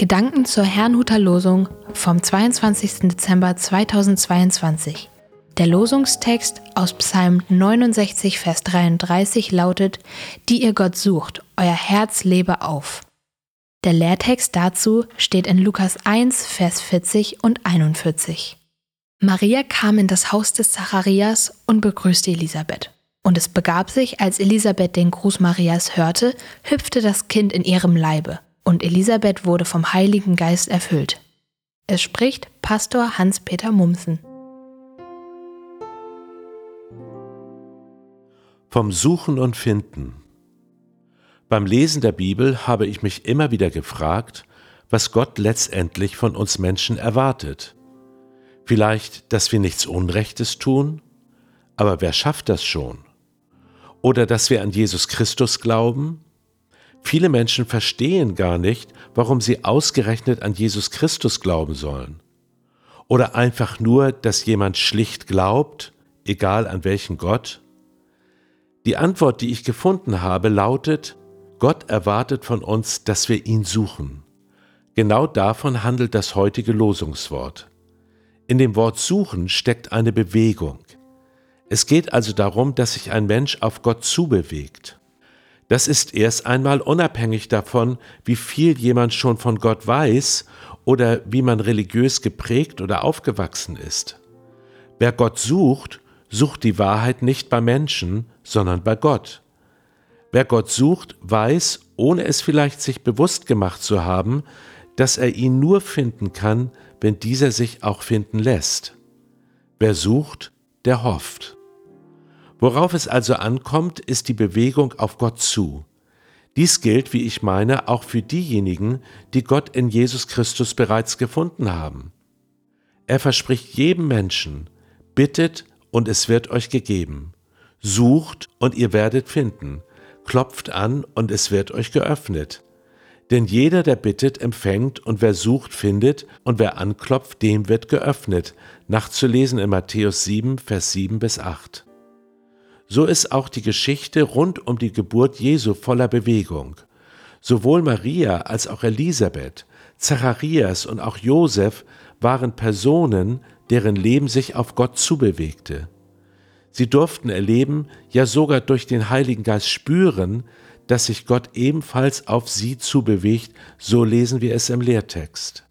Gedanken zur Herrnhuter Losung vom 22. Dezember 2022. Der Losungstext aus Psalm 69, Vers 33 lautet, Die ihr Gott sucht, euer Herz lebe auf. Der Lehrtext dazu steht in Lukas 1, Vers 40 und 41. Maria kam in das Haus des Zacharias und begrüßte Elisabeth. Und es begab sich, als Elisabeth den Gruß Marias hörte, hüpfte das Kind in ihrem Leibe und Elisabeth wurde vom Heiligen Geist erfüllt. Es spricht Pastor Hans-Peter Mumsen. Vom Suchen und Finden. Beim Lesen der Bibel habe ich mich immer wieder gefragt, was Gott letztendlich von uns Menschen erwartet. Vielleicht, dass wir nichts Unrechtes tun? Aber wer schafft das schon? Oder dass wir an Jesus Christus glauben? Viele Menschen verstehen gar nicht, warum sie ausgerechnet an Jesus Christus glauben sollen. Oder einfach nur, dass jemand schlicht glaubt, egal an welchen Gott. Die Antwort, die ich gefunden habe, lautet, Gott erwartet von uns, dass wir ihn suchen. Genau davon handelt das heutige Losungswort. In dem Wort suchen steckt eine Bewegung. Es geht also darum, dass sich ein Mensch auf Gott zubewegt. Das ist erst einmal unabhängig davon, wie viel jemand schon von Gott weiß oder wie man religiös geprägt oder aufgewachsen ist. Wer Gott sucht, sucht die Wahrheit nicht bei Menschen, sondern bei Gott. Wer Gott sucht, weiß, ohne es vielleicht sich bewusst gemacht zu haben, dass er ihn nur finden kann, wenn dieser sich auch finden lässt. Wer sucht, der hofft. Worauf es also ankommt, ist die Bewegung auf Gott zu. Dies gilt, wie ich meine, auch für diejenigen, die Gott in Jesus Christus bereits gefunden haben. Er verspricht jedem Menschen, bittet und es wird euch gegeben, sucht und ihr werdet finden, klopft an und es wird euch geöffnet. Denn jeder, der bittet, empfängt, und wer sucht, findet, und wer anklopft, dem wird geöffnet. Nachzulesen in Matthäus 7, Vers 7 bis 8. So ist auch die Geschichte rund um die Geburt Jesu voller Bewegung. Sowohl Maria als auch Elisabeth, Zacharias und auch Josef waren Personen, deren Leben sich auf Gott zubewegte. Sie durften erleben, ja sogar durch den Heiligen Geist spüren, dass sich Gott ebenfalls auf sie zubewegt, so lesen wir es im Lehrtext.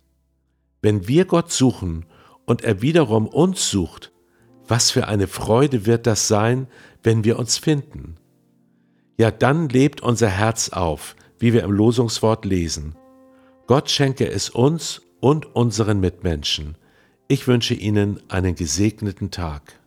Wenn wir Gott suchen und er wiederum uns sucht, was für eine Freude wird das sein, wenn wir uns finden. Ja, dann lebt unser Herz auf, wie wir im Losungswort lesen. Gott schenke es uns und unseren Mitmenschen. Ich wünsche Ihnen einen gesegneten Tag.